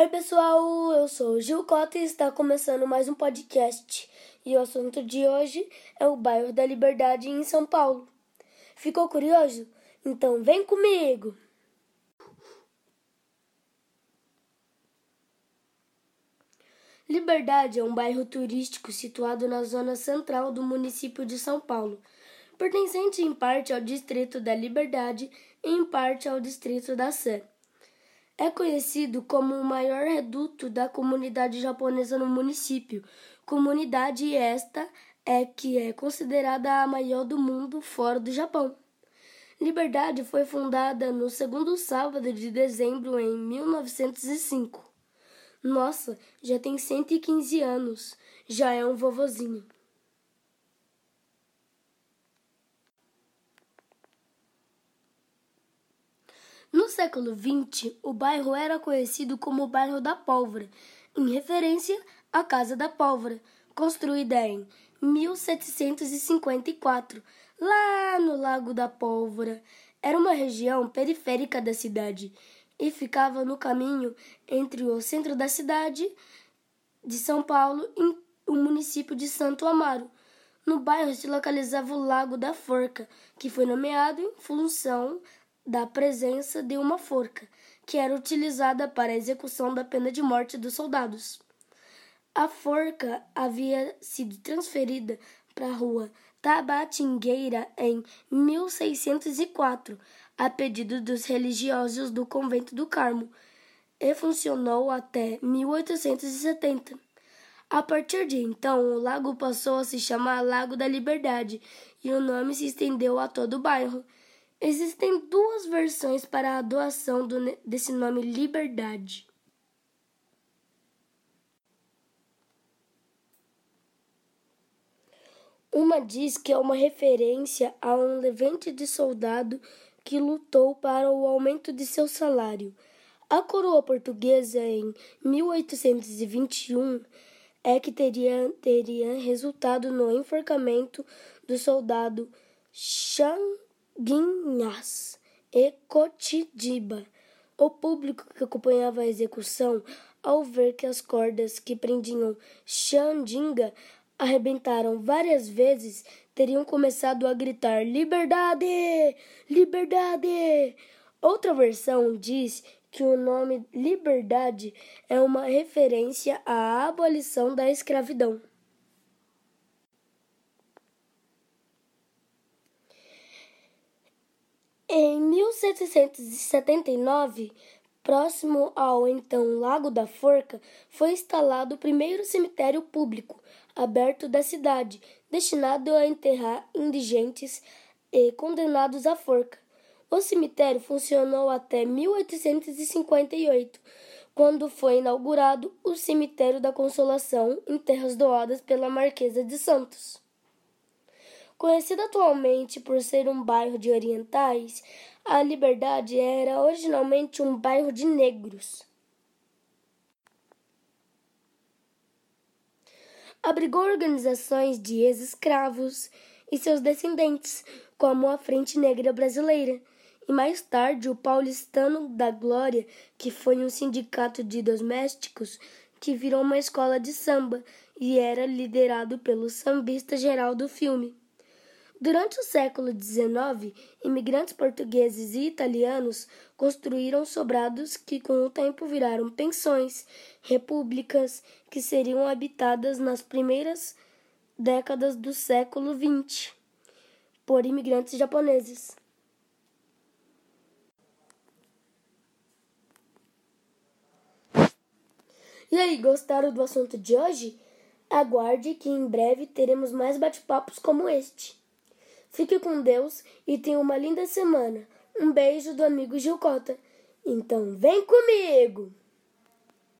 Oi, pessoal, eu sou Gil Cota e está começando mais um podcast. E o assunto de hoje é o bairro da Liberdade em São Paulo. Ficou curioso? Então vem comigo! Liberdade é um bairro turístico situado na zona central do município de São Paulo, pertencente em parte ao distrito da Liberdade e em parte ao distrito da Sé. É conhecido como o maior reduto da comunidade japonesa no município, comunidade esta é que é considerada a maior do mundo fora do Japão. Liberdade foi fundada no segundo sábado de dezembro em 1905. Nossa, já tem 115 anos, já é um vovozinho. No século XX, o bairro era conhecido como o bairro da Pólvora, em referência à Casa da Pólvora, construída em 1754, lá no Lago da Pólvora. Era uma região periférica da cidade e ficava no caminho entre o centro da cidade de São Paulo e o município de Santo Amaro. No bairro se localizava o Lago da Forca, que foi nomeado em função da presença de uma forca, que era utilizada para a execução da pena de morte dos soldados. A forca havia sido transferida para a rua Tabatingueira em 1604, a pedido dos religiosos do convento do Carmo, e funcionou até 1870. A partir de então, o lago passou a se chamar Lago da Liberdade e o nome se estendeu a todo o bairro. Existem duas versões para a doação do, desse nome Liberdade. Uma diz que é uma referência a um levante de soldado que lutou para o aumento de seu salário. A coroa portuguesa, em 1821, é que teria, teria resultado no enforcamento do soldado Chan Guinhas e Cotidiba. O público que acompanhava a execução, ao ver que as cordas que prendiam Xandinga arrebentaram várias vezes, teriam começado a gritar: Liberdade! Liberdade! Outra versão diz que o nome Liberdade é uma referência à abolição da escravidão. Em 1779, próximo ao então Lago da Forca, foi instalado o primeiro cemitério público aberto da cidade, destinado a enterrar indigentes e condenados à forca. O cemitério funcionou até 1858, quando foi inaugurado o Cemitério da Consolação em terras doadas pela Marquesa de Santos. Conhecida atualmente por ser um bairro de orientais, a Liberdade era originalmente um bairro de negros. Abrigou organizações de ex-escravos e seus descendentes, como a Frente Negra Brasileira, e mais tarde o Paulistano da Glória, que foi um sindicato de domésticos que virou uma escola de samba e era liderado pelo sambista geral do filme. Durante o século XIX, imigrantes portugueses e italianos construíram sobrados que com o tempo viraram pensões, repúblicas que seriam habitadas nas primeiras décadas do século XX por imigrantes japoneses. E aí, gostaram do assunto de hoje? Aguarde que em breve teremos mais bate-papos como este. Fique com Deus e tenha uma linda semana. Um beijo do amigo Gilcota. Então vem comigo!